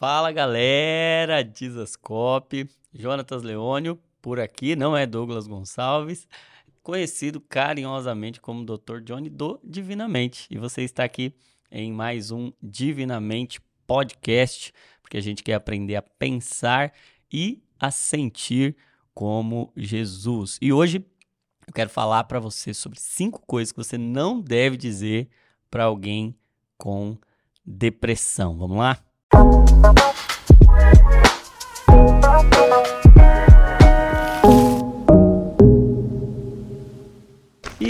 Fala galera, Dizascope, Jonatas Leônio por aqui, não é Douglas Gonçalves, conhecido carinhosamente como Dr. Johnny do Divinamente. E você está aqui em mais um Divinamente Podcast, porque a gente quer aprender a pensar e a sentir como Jesus. E hoje eu quero falar para você sobre cinco coisas que você não deve dizer para alguém com depressão. Vamos lá?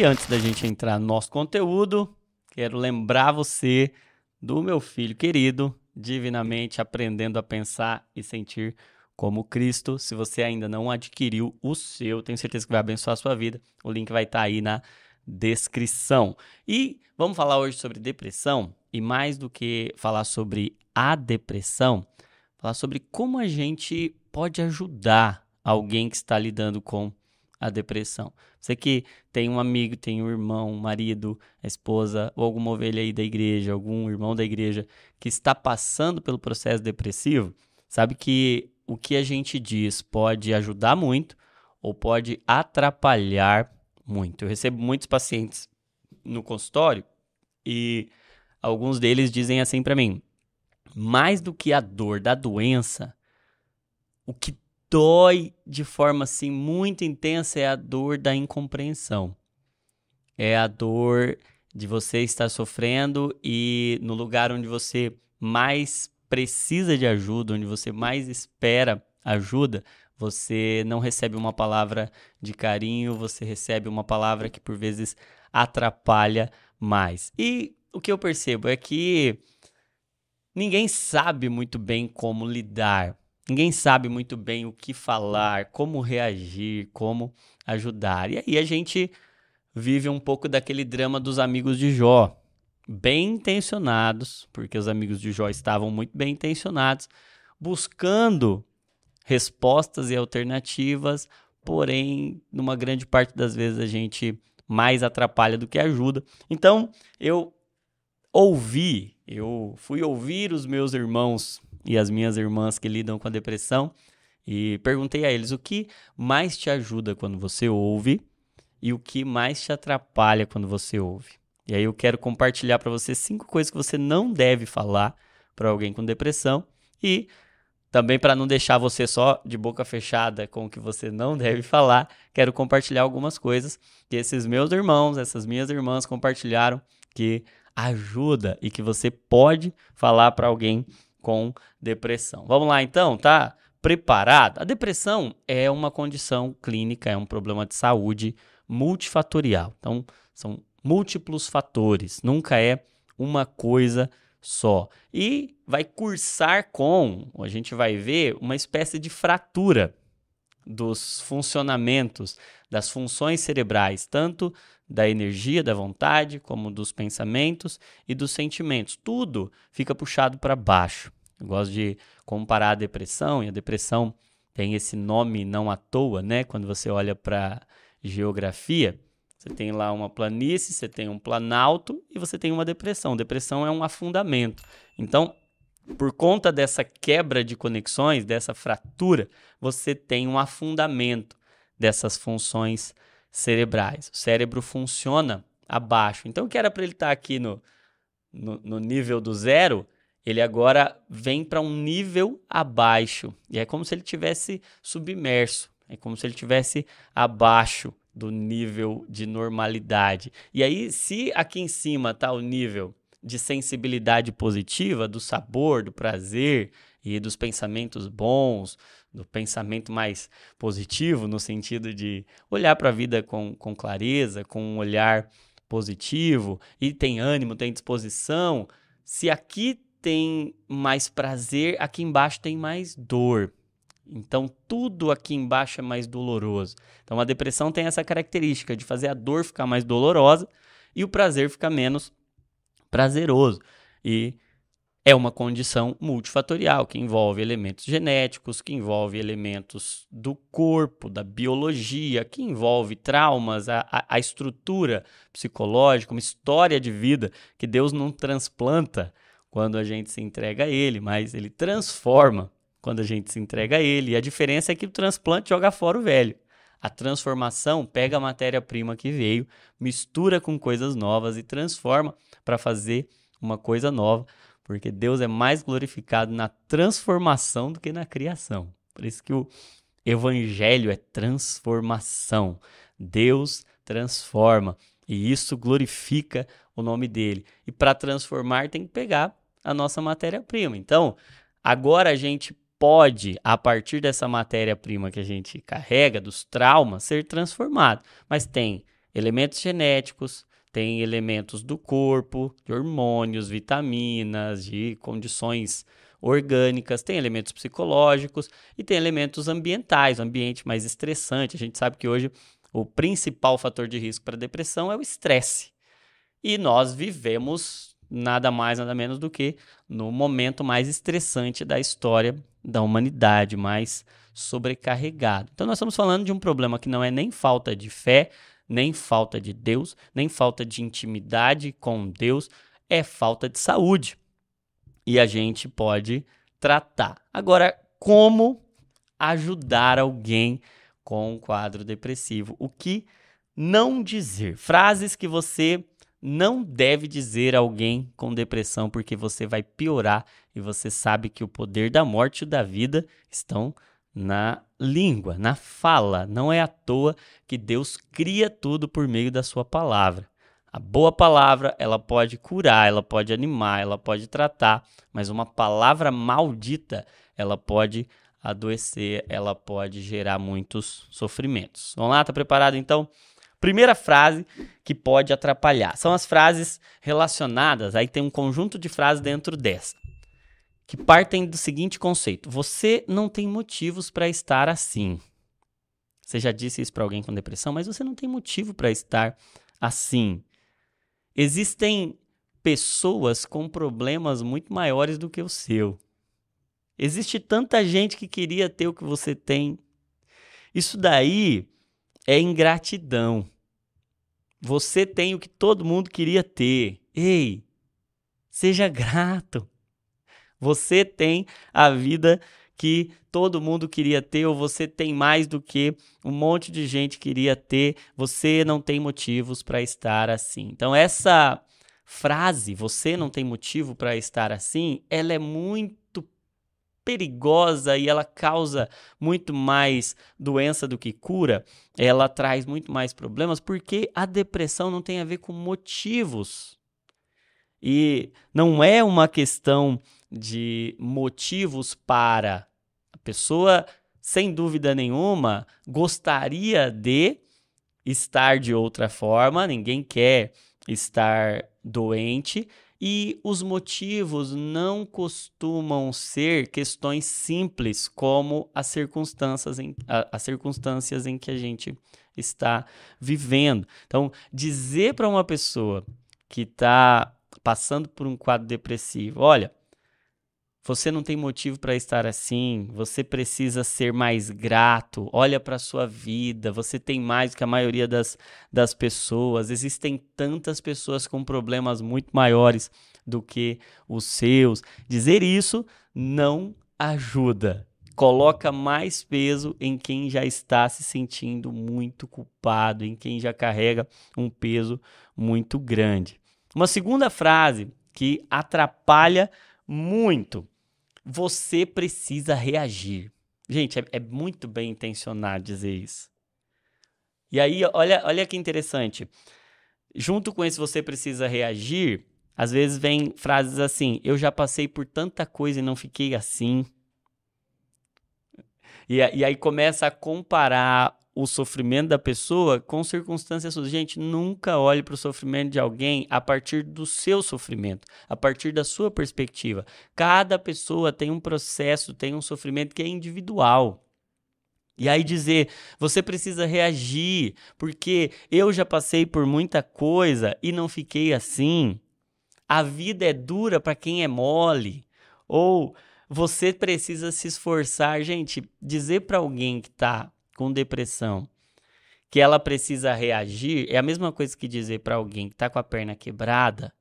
E antes da gente entrar no nosso conteúdo, quero lembrar você do meu filho querido, divinamente aprendendo a pensar e sentir como Cristo. Se você ainda não adquiriu o seu, tenho certeza que vai abençoar a sua vida. O link vai estar tá aí na descrição. E vamos falar hoje sobre depressão e mais do que falar sobre a depressão, falar sobre como a gente pode ajudar alguém que está lidando com a depressão. Você que tem um amigo, tem um irmão, um marido, a esposa ou alguma ovelha aí da igreja, algum irmão da igreja que está passando pelo processo depressivo, sabe que o que a gente diz pode ajudar muito ou pode atrapalhar muito. Eu recebo muitos pacientes no consultório e alguns deles dizem assim para mim: mais do que a dor da doença, o que dói de forma assim muito intensa é a dor da incompreensão. É a dor de você estar sofrendo e no lugar onde você mais precisa de ajuda, onde você mais espera ajuda, você não recebe uma palavra de carinho, você recebe uma palavra que por vezes atrapalha mais. E o que eu percebo é que ninguém sabe muito bem como lidar, ninguém sabe muito bem o que falar, como reagir, como ajudar. E aí a gente vive um pouco daquele drama dos amigos de Jó bem intencionados, porque os amigos de Jó estavam muito bem intencionados, buscando respostas e alternativas, porém, numa grande parte das vezes a gente mais atrapalha do que ajuda. Então, eu ouvi, eu fui ouvir os meus irmãos e as minhas irmãs que lidam com a depressão e perguntei a eles o que mais te ajuda quando você ouve e o que mais te atrapalha quando você ouve. E aí eu quero compartilhar para você cinco coisas que você não deve falar para alguém com depressão e também para não deixar você só de boca fechada com o que você não deve falar, quero compartilhar algumas coisas que esses meus irmãos, essas minhas irmãs compartilharam que ajuda e que você pode falar para alguém com depressão. Vamos lá então, tá? Preparado? A depressão é uma condição clínica, é um problema de saúde multifatorial. Então, são múltiplos fatores, nunca é uma coisa só. E vai cursar com, a gente vai ver, uma espécie de fratura dos funcionamentos, das funções cerebrais, tanto da energia, da vontade, como dos pensamentos e dos sentimentos. Tudo fica puxado para baixo. Eu gosto de comparar a depressão, e a depressão tem esse nome não à toa, né? Quando você olha para geografia, você tem lá uma planície, você tem um planalto e você tem uma depressão. Depressão é um afundamento. Então, por conta dessa quebra de conexões, dessa fratura, você tem um afundamento dessas funções cerebrais. O cérebro funciona abaixo. Então, o que era para ele estar tá aqui no, no, no nível do zero, ele agora vem para um nível abaixo. E é como se ele tivesse submerso. É como se ele tivesse abaixo do nível de normalidade. E aí, se aqui em cima está o nível de sensibilidade positiva, do sabor, do prazer e dos pensamentos bons, do pensamento mais positivo, no sentido de olhar para a vida com, com clareza, com um olhar positivo, e tem ânimo, tem disposição. Se aqui tem mais prazer, aqui embaixo tem mais dor. Então, tudo aqui embaixo é mais doloroso. Então, a depressão tem essa característica de fazer a dor ficar mais dolorosa e o prazer ficar menos prazeroso. E é uma condição multifatorial que envolve elementos genéticos, que envolve elementos do corpo, da biologia, que envolve traumas, a, a, estrutura psicológica, uma história de vida que Deus não transplanta quando a gente se entrega a ele, mas ele transforma quando a gente se entrega a ele. E a diferença é que o transplante joga fora o velho. A transformação pega a matéria-prima que veio, mistura com coisas novas e transforma para fazer uma coisa nova, porque Deus é mais glorificado na transformação do que na criação. Por isso que o evangelho é transformação. Deus transforma e isso glorifica o nome dele. E para transformar tem que pegar a nossa matéria-prima. Então, agora a gente pode, a partir dessa matéria-prima que a gente carrega, dos traumas, ser transformado. Mas tem elementos genéticos, tem elementos do corpo, de hormônios, vitaminas, de condições orgânicas, tem elementos psicológicos e tem elementos ambientais, ambiente mais estressante. A gente sabe que hoje o principal fator de risco para depressão é o estresse. E nós vivemos nada mais, nada menos do que no momento mais estressante da história da humanidade, mais sobrecarregado. Então, nós estamos falando de um problema que não é nem falta de fé, nem falta de Deus, nem falta de intimidade com Deus, é falta de saúde. E a gente pode tratar. Agora, como ajudar alguém com um quadro depressivo? O que não dizer? Frases que você não deve dizer a alguém com depressão, porque você vai piorar e você sabe que o poder da morte e da vida estão na língua, na fala. Não é à toa que Deus cria tudo por meio da sua palavra. A boa palavra, ela pode curar, ela pode animar, ela pode tratar, mas uma palavra maldita, ela pode adoecer, ela pode gerar muitos sofrimentos. Vamos lá, tá preparado então? Primeira frase que pode atrapalhar. São as frases relacionadas, aí tem um conjunto de frases dentro dessa, que partem do seguinte conceito: você não tem motivos para estar assim. Você já disse isso para alguém com depressão, mas você não tem motivo para estar assim. Existem pessoas com problemas muito maiores do que o seu. Existe tanta gente que queria ter o que você tem. Isso daí é ingratidão. Você tem o que todo mundo queria ter. Ei, seja grato. Você tem a vida que todo mundo queria ter, ou você tem mais do que um monte de gente queria ter. Você não tem motivos para estar assim. Então, essa frase, você não tem motivo para estar assim, ela é muito perigosa e ela causa muito mais doença do que cura, ela traz muito mais problemas, porque a depressão não tem a ver com motivos. E não é uma questão de motivos para. A pessoa, sem dúvida nenhuma, gostaria de estar de outra forma, ninguém quer estar doente, e os motivos não costumam ser questões simples, como as circunstâncias em, a, as circunstâncias em que a gente está vivendo. Então, dizer para uma pessoa que está passando por um quadro depressivo, olha, você não tem motivo para estar assim, você precisa ser mais grato. Olha para a sua vida, você tem mais que a maioria das, das pessoas. Existem tantas pessoas com problemas muito maiores do que os seus. Dizer isso não ajuda. Coloca mais peso em quem já está se sentindo muito culpado, em quem já carrega um peso muito grande. Uma segunda frase que atrapalha muito você precisa reagir. Gente, é, é muito bem intencionado dizer isso. E aí, olha, olha que interessante. Junto com esse você precisa reagir, às vezes vem frases assim: eu já passei por tanta coisa e não fiquei assim. E, e aí começa a comparar o sofrimento da pessoa com circunstâncias suas. Gente, nunca olhe para o sofrimento de alguém a partir do seu sofrimento, a partir da sua perspectiva. Cada pessoa tem um processo, tem um sofrimento que é individual. E aí dizer, você precisa reagir, porque eu já passei por muita coisa e não fiquei assim. A vida é dura para quem é mole. Ou você precisa se esforçar, gente, dizer para alguém que está com depressão que ela precisa reagir é a mesma coisa que dizer para alguém que está com a perna quebrada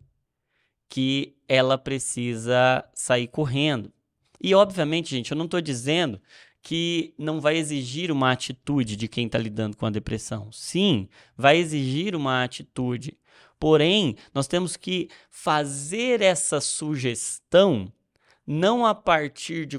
que ela precisa sair correndo. E, obviamente, gente, eu não estou dizendo que não vai exigir uma atitude de quem está lidando com a depressão. Sim, vai exigir uma atitude. Porém, nós temos que fazer essa sugestão não a partir de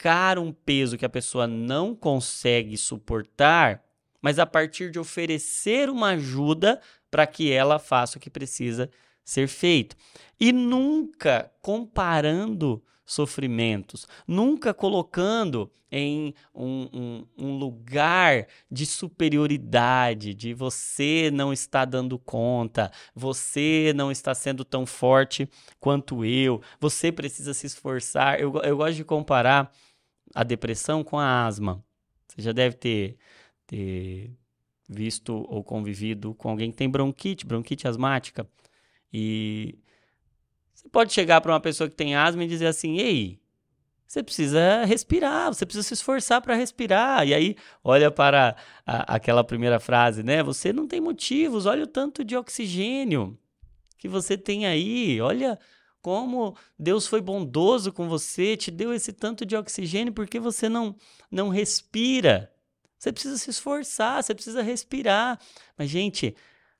colocar um peso que a pessoa não consegue suportar, mas a partir de oferecer uma ajuda para que ela faça o que precisa ser feito. E nunca comparando sofrimentos, nunca colocando em um, um, um, lugar de superioridade, de você não está dando conta, você não está sendo tão forte quanto eu, você precisa se esforçar. Eu, eu gosto de comparar a depressão com a asma. Você já deve ter, ter visto ou convivido com alguém que tem bronquite, bronquite asmática. E você pode chegar para uma pessoa que tem asma e dizer assim: ei, você precisa respirar, você precisa se esforçar para respirar. E aí, olha para a, aquela primeira frase, né? Você não tem motivos, olha o tanto de oxigênio que você tem aí, olha como Deus foi bondoso com você, te deu esse tanto de oxigênio porque você não não respira. Você precisa se esforçar, você precisa respirar. Mas gente,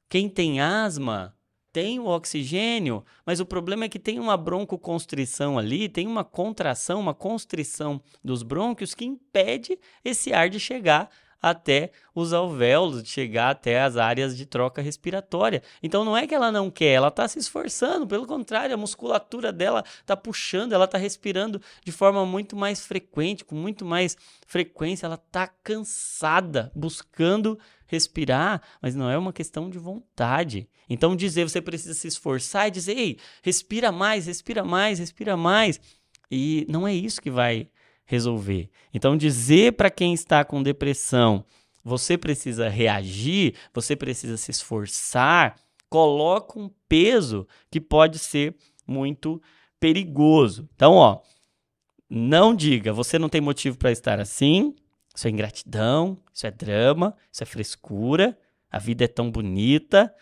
quem tem asma tem o oxigênio, mas o problema é que tem uma broncoconstrição ali, tem uma contração, uma constrição dos brônquios que impede esse ar de chegar até os alvéolos, de chegar até as áreas de troca respiratória. Então não é que ela não quer, ela está se esforçando, pelo contrário, a musculatura dela está puxando, ela está respirando de forma muito mais frequente, com muito mais frequência, ela está cansada, buscando respirar, mas não é uma questão de vontade. Então dizer você precisa se esforçar e dizer, ei, respira mais, respira mais, respira mais. E não é isso que vai resolver. Então, dizer para quem está com depressão, você precisa reagir, você precisa se esforçar, coloca um peso que pode ser muito perigoso. Então, ó, não diga, você não tem motivo para estar assim. Isso é ingratidão, isso é drama, isso é frescura. A vida é tão bonita,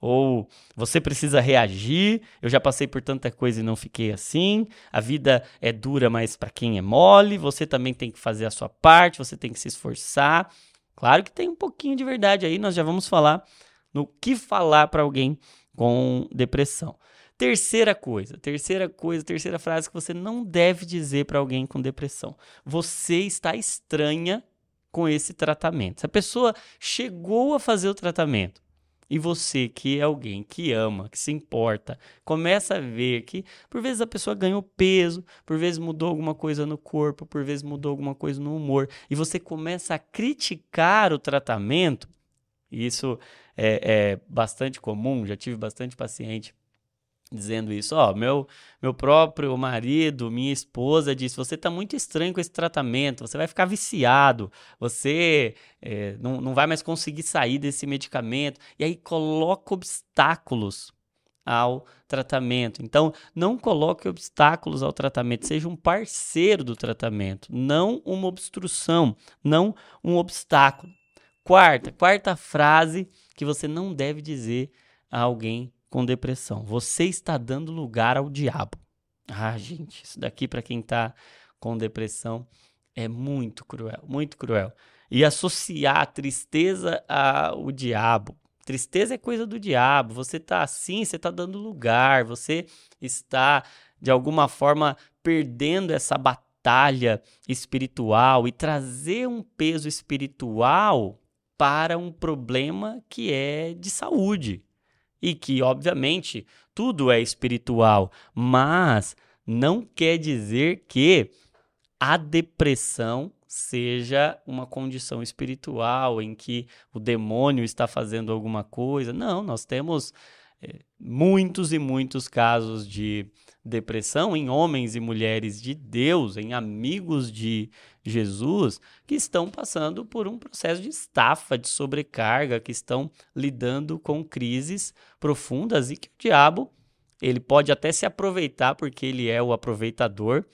ou você precisa reagir. Eu já passei por tanta coisa e não fiquei assim. A vida é dura, mas para quem é mole, você também tem que fazer a sua parte, você tem que se esforçar. Claro que tem um pouquinho de verdade aí, nós já vamos falar no que falar para alguém com depressão. Terceira coisa, terceira coisa, terceira frase que você não deve dizer para alguém com depressão. Você está estranha com esse tratamento. Se a pessoa chegou a fazer o tratamento, e você, que é alguém que ama, que se importa, começa a ver que por vezes a pessoa ganhou peso, por vezes mudou alguma coisa no corpo, por vezes mudou alguma coisa no humor, e você começa a criticar o tratamento. Isso é, é bastante comum, já tive bastante paciente dizendo isso. Ó, meu, meu próprio marido, minha esposa disse: você está muito estranho com esse tratamento, você vai ficar viciado, você é, não, não vai mais conseguir sair desse medicamento. E aí coloca obstáculos ao tratamento. Então, não coloque obstáculos ao tratamento, seja um parceiro do tratamento, não uma obstrução, não um obstáculo. Quarta, quarta frase que você não deve dizer a alguém com depressão. Você está dando lugar ao diabo. Ah, gente, isso daqui para quem está com depressão é muito cruel, muito cruel. E associar a tristeza ao diabo. Tristeza é coisa do diabo. Você está assim, você está dando lugar, você está de alguma forma perdendo essa batalha espiritual e trazer um peso espiritual para um problema que é de saúde, e que, obviamente, tudo é espiritual, mas não quer dizer que a depressão seja uma condição espiritual em que o demônio está fazendo alguma coisa. Não, nós temos é, muitos e muitos casos de depressão em homens e mulheres de Deus, em amigos de Jesus, que estão passando por um processo de estafa, de sobrecarga, que estão lidando com crises profundas e que o diabo ele pode até se aproveitar porque ele é o aproveitador,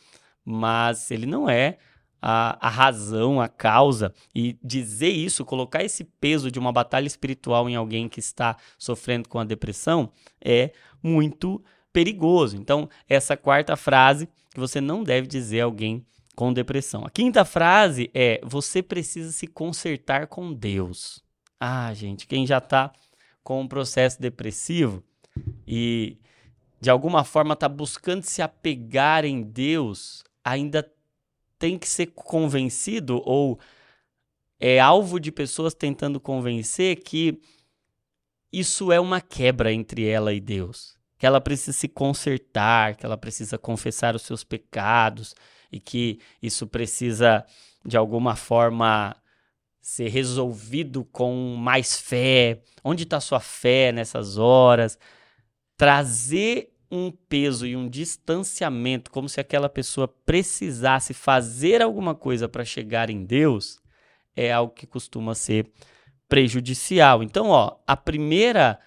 mas ele não é a, a, razão, a causa, e dizer isso, colocar esse peso de uma batalha espiritual em alguém que está sofrendo com a depressão, é muito perigoso. Então, essa quarta frase que você não deve dizer a alguém com depressão. A quinta frase é: você precisa se consertar com Deus. Ah, gente, quem já está com um processo depressivo e de alguma forma está buscando se apegar em Deus, ainda tem que ser convencido ou é alvo de pessoas tentando convencer que isso é uma quebra entre ela e Deus. Que ela precisa se consertar, que ela precisa confessar os seus pecados e que isso precisa, de alguma forma, ser resolvido com mais fé. Onde está sua fé nessas horas? Trazer um peso e um distanciamento, como se aquela pessoa precisasse fazer alguma coisa para chegar em Deus, é algo que costuma ser prejudicial. Então, ó, a primeira,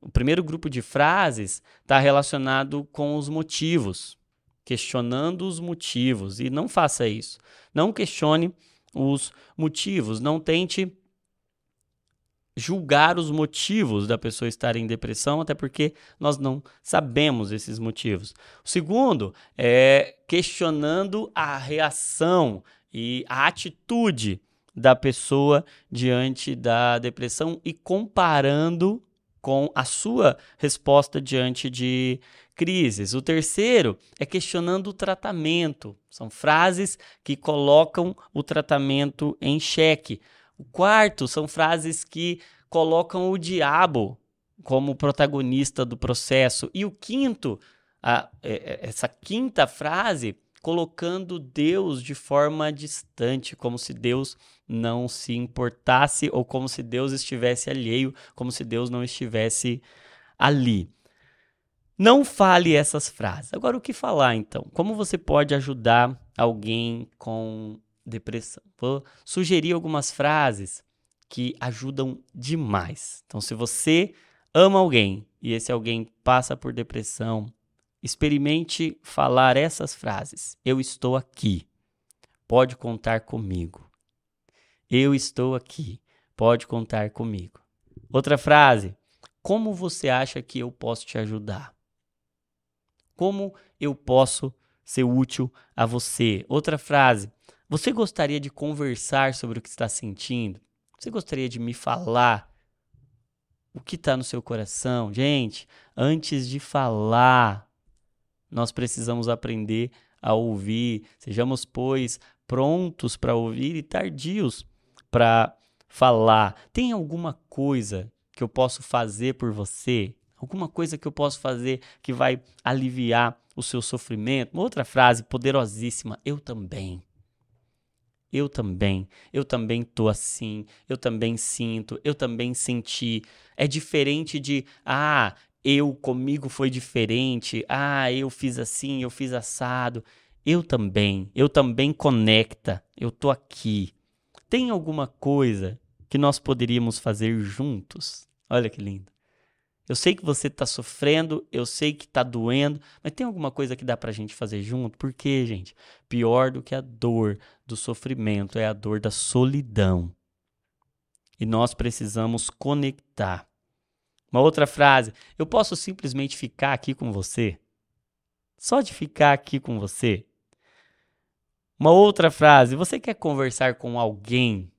o primeiro grupo de frases está relacionado com os motivos, questionando os motivos. E não faça isso. Não questione os motivos. Não tente julgar os motivos da pessoa estar em depressão, até porque nós não sabemos esses motivos. O segundo é questionando a reação e a atitude da pessoa diante da depressão e comparando com a sua resposta diante de crises. O terceiro é questionando o tratamento. São frases que colocam o tratamento em xeque. O quarto são frases que colocam o diabo como protagonista do processo. E o quinto, a, é, é, essa quinta frase, colocando Deus de forma distante, como se Deus não se importasse ou como se Deus estivesse alheio, como se Deus não estivesse ali. Não fale essas frases. Agora, o que falar então? Como você pode ajudar alguém com depressão? Vou sugerir algumas frases que ajudam demais. Então, se você ama alguém e esse alguém passa por depressão, experimente falar essas frases. Eu estou aqui. Pode contar comigo. Eu estou aqui. Pode contar comigo. Outra frase. Como você acha que eu posso te ajudar? Como eu posso ser útil a você? Outra frase. Você gostaria de conversar sobre o que está sentindo? Você gostaria de me falar o que está no seu coração? Gente, antes de falar, nós precisamos aprender a ouvir. Sejamos, pois, prontos para ouvir e tardios para falar. Tem alguma coisa que eu posso fazer por você? Alguma coisa que eu posso fazer que vai aliviar o seu sofrimento? Uma outra frase poderosíssima: eu também. Eu também, eu também tô assim, eu também sinto, eu também senti. É diferente de, ah, eu comigo foi diferente, ah, eu fiz assim, eu fiz assado. Eu também, eu também conecta, eu tô aqui. Tem alguma coisa que nós poderíamos fazer juntos? Olha que lindo. Eu sei que você está sofrendo, eu sei que está doendo, mas tem alguma coisa que dá para a gente fazer junto? Porque, gente, pior do que a dor do sofrimento é a dor da solidão. E nós precisamos conectar. Uma outra frase: eu posso simplesmente ficar aqui com você? Só de ficar aqui com você? Uma outra frase: você quer conversar com alguém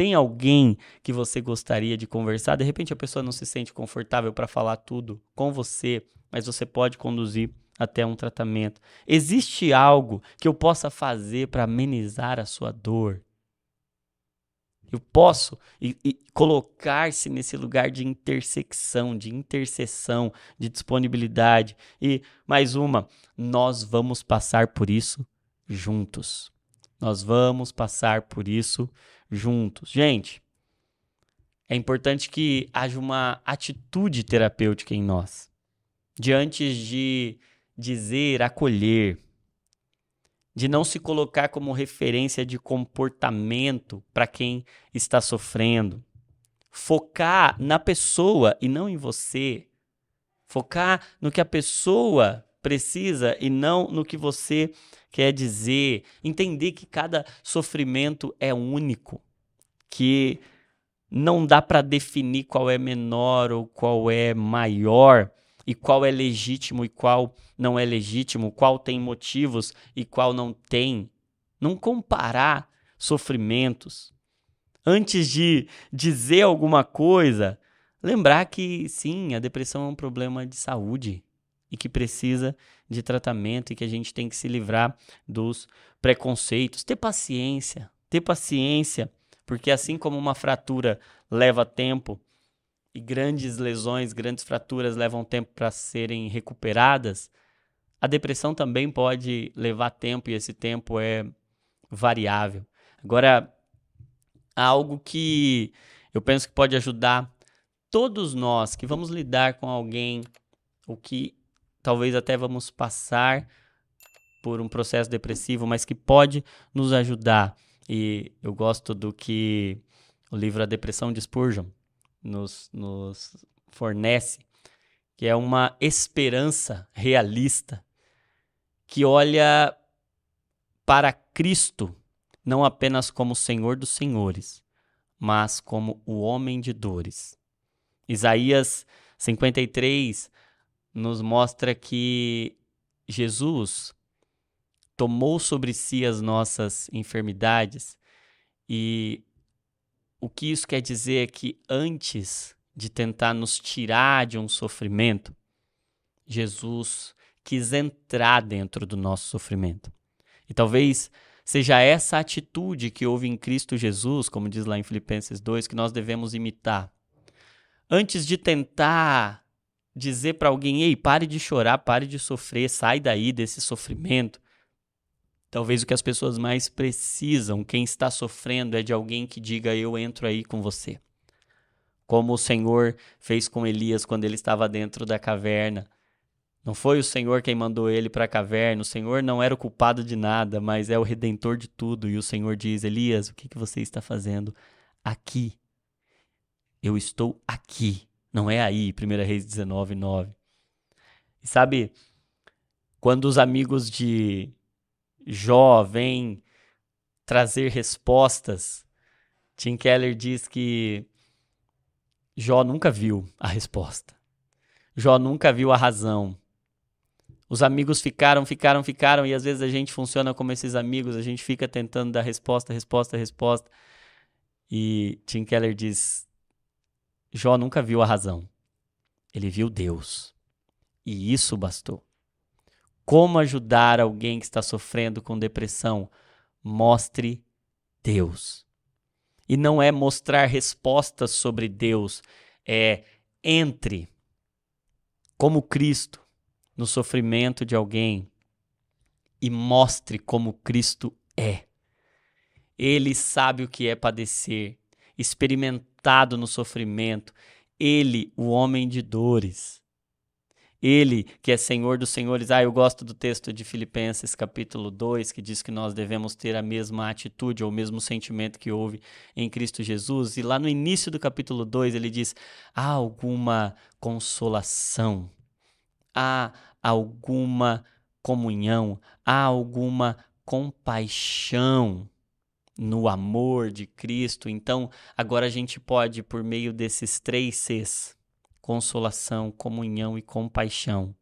tem alguém que você gostaria de conversar? De repente a pessoa não se sente confortável para falar tudo com você, mas você pode conduzir até um tratamento. Existe algo que eu possa fazer para amenizar a sua dor? Eu posso e, e colocar-se nesse lugar de intersecção, de intercessão, de disponibilidade. E mais uma, nós vamos passar por isso juntos. Nós vamos passar por isso juntos. Gente, é importante que haja uma atitude terapêutica em nós. Diante de dizer, acolher, de não se colocar como referência de comportamento para quem está sofrendo. Focar na pessoa e não em você. Focar no que a pessoa precisa e não no que você quer dizer. Entender que cada sofrimento é único, que não dá para definir qual é menor ou qual é maior. e qual é legítimo e qual não é legítimo, qual tem motivos e qual não tem. Não comparar sofrimentos. Antes de dizer alguma coisa, lembrar que sim, a depressão é um problema de saúde e que precisa de tratamento e que a gente tem que se livrar dos preconceitos, ter paciência, ter paciência, porque assim como uma fratura leva tempo, e grandes lesões, grandes fraturas levam tempo para serem recuperadas, a depressão também pode levar tempo e esse tempo é variável. Agora, algo que eu penso que pode ajudar todos nós que vamos lidar com alguém ou que talvez até vamos passar por um processo depressivo, mas que pode nos ajudar. E eu gosto do que o livro A Depressão de Spurgeon nos, nos fornece, que é uma esperança realista que olha para Cristo não apenas como Senhor dos Senhores, mas como o homem de dores. Isaías 53 nos mostra que Jesus tomou sobre si as nossas enfermidades e o que isso quer dizer é que antes de tentar nos tirar de um sofrimento, Jesus quis entrar dentro do nosso sofrimento. E talvez seja essa atitude que houve em Cristo Jesus, como diz lá em Filipenses 2, que nós devemos imitar. Antes de tentar dizer para alguém, ei, pare de chorar, pare de sofrer, sai daí desse sofrimento, Talvez o que as pessoas mais precisam, quem está sofrendo, é de alguém que diga: Eu entro aí com você. Como o Senhor fez com Elias quando ele estava dentro da caverna. Não foi o Senhor quem mandou ele para a caverna, o Senhor não era o culpado de nada, mas é o redentor de tudo. E o Senhor diz: Elias, o que, que você está fazendo aqui? Eu estou aqui, não é aí, 1 Reis 19, 9. E sabe, quando os amigos de Jó vem trazer respostas, Tim Keller diz que Jó nunca viu a resposta. Jó nunca viu a razão. Os amigos ficaram, ficaram, ficaram, e às vezes a gente funciona como esses amigos, a gente fica tentando dar resposta, resposta, resposta. E Tim Keller diz: Jó nunca viu a razão. Ele viu Deus. E isso bastou. Como ajudar alguém que está sofrendo com depressão? Mostre Deus. E não é mostrar respostas sobre Deus, é entre como Cristo no sofrimento de alguém e mostre como Cristo é. Ele sabe o que é padecer, no sofrimento. Ele, o homem de dores, ele que é Senhor dos Senhores. Ah, eu gosto do texto de Filipenses, capítulo 2, que diz que nós devemos ter a mesma atitude ou o mesmo sentimento que houve em Cristo Jesus. E lá no início do capítulo 2, ele diz: há alguma consolação, há alguma comunhão, há alguma compaixão no amor de Cristo. Então, agora a gente pode, por meio desses três Cs, consolação, comunhão e compaixão,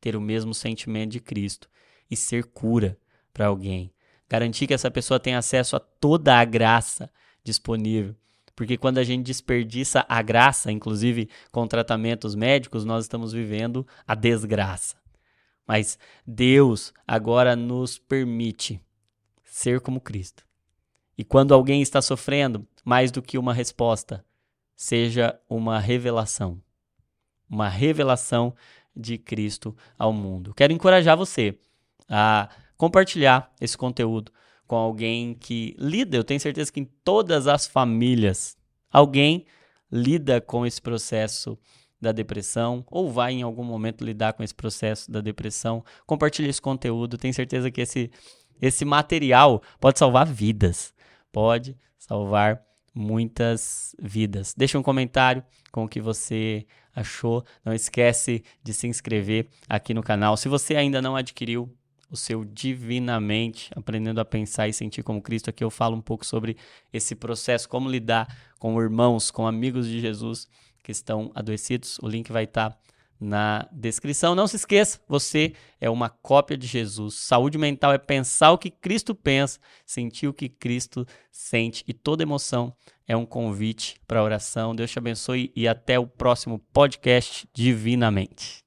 ter o mesmo sentimento de Cristo e ser cura para alguém. Garantir que essa pessoa tenha acesso a toda a graça disponível. Porque quando a gente desperdiça a graça, inclusive com tratamentos médicos, nós estamos vivendo a desgraça. Mas Deus agora nos permite ser como Cristo. E quando alguém está sofrendo, mais do que uma resposta, seja uma revelação uma revelação de Cristo ao mundo. Quero encorajar você a compartilhar esse conteúdo com alguém que lida, eu tenho certeza que em todas as famílias alguém lida com esse processo da depressão ou vai em algum momento lidar com esse processo da depressão. Compartilhe esse conteúdo, tenho certeza que esse esse material pode salvar vidas. Pode salvar muitas vidas. Deixa um comentário com o que você achou. Não esquece de se inscrever aqui no canal. Se você ainda não adquiriu o seu Divinamente, aprendendo a pensar e sentir como Cristo, aqui eu falo um pouco sobre esse processo, como lidar com irmãos, com amigos de Jesus que estão adoecidos. O link vai estar na descrição. Não se esqueça, você é uma cópia de Jesus. Saúde mental é pensar o que Cristo pensa, sentir o que Cristo sente e toda emoção é um convite para oração. Deus te abençoe e até o próximo podcast Divinamente.